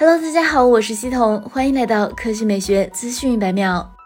Hello，大家好，我是西彤，欢迎来到科技美学资讯一百秒。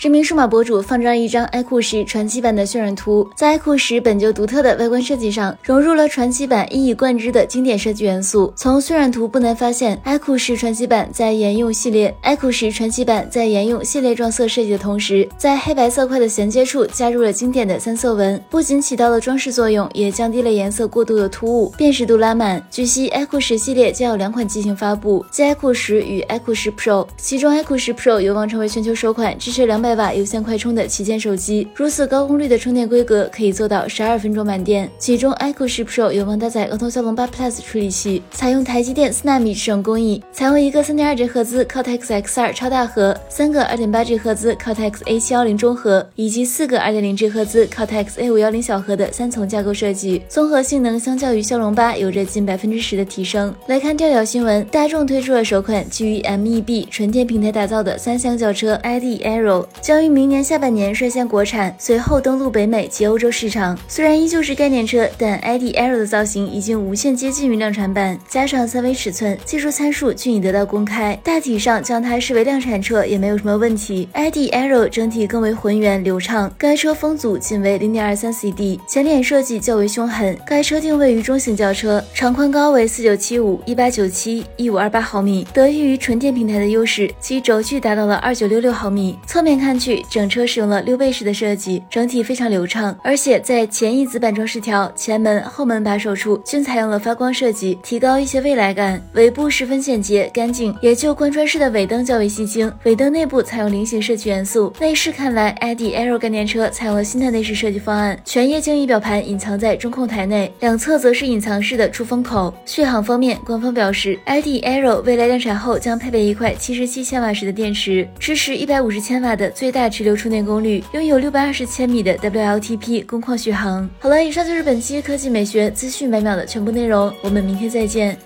知名数码博主放出了一张 iQOO 十传奇版的渲染图，在 iQOO 十本就独特的外观设计上，融入了传奇版一以贯之的经典设计元素。从渲染图不难发现，iQOO 十传奇版在沿用系列 iQOO 十传奇版在沿用系列撞色设计的同时，在黑白色块的衔接处加入了经典的三色纹，不仅起到了装饰作用，也降低了颜色过度的突兀，辨识度拉满。据悉，iQOO 十系列将有两款机型发布，即 iQOO 十与 iQOO 十 Pro，其中 iQOO 十 Pro 有望成为全球首款支持两百。瓦有线快充的旗舰手机，如此高功率的充电规格可以做到十二分钟满电。其中，iQOO 十 Pro 有望搭载额头骁龙八 Plus 处理器，采用台积电四纳米制程工艺，采用一个三点二 G 赫兹 Cortex X2 超大核，三个二点八 G 赫兹 Cortex A 七幺零中核，以及四个二点零 G 赫兹 Cortex A 五幺零小核的三层架构设计，综合性能相较于骁龙八有着近百分之十的提升。来看调调新闻，大众推出了首款基于 MEB 纯电平台打造的三厢轿车 ID Arrow 将于明。年下半年率先国产，随后登陆北美及欧洲市场。虽然依旧是概念车，但 ID Air 的造型已经无限接近于量产版，加上三维尺寸，技术参数均已得到公开。大体上将它视为量产车也没有什么问题。ID Air 整体更为浑圆流畅，该车风阻仅为零点二三 CD，前脸设计较为凶狠。该车定位于中型轿车，长宽高为四九七五、一八九七、一五二八毫米，得益于纯电平台的优势，其轴距达到了二九六六毫米。侧面看看去。整车使用了溜背式的设计，整体非常流畅，而且在前翼子板装饰条、前门、后门把手处均采用了发光设计，提高一些未来感。尾部十分简洁干净，也就贯穿式的尾灯较为吸睛。尾灯内部采用菱形设计元素。内饰看来，ID Aero 概念车采用了新的内饰设计方案，全液晶仪表盘隐藏在中控台内，两侧则是隐藏式的出风口。续航方面，官方表示，ID Aero 未来量产后将配备一块七十七千瓦时的电池，支持一百五十千瓦的最大。直流充电功率，拥有六百二十千米的 WLTP 工况续航。好了，以上就是本期科技美学资讯百秒的全部内容，我们明天再见。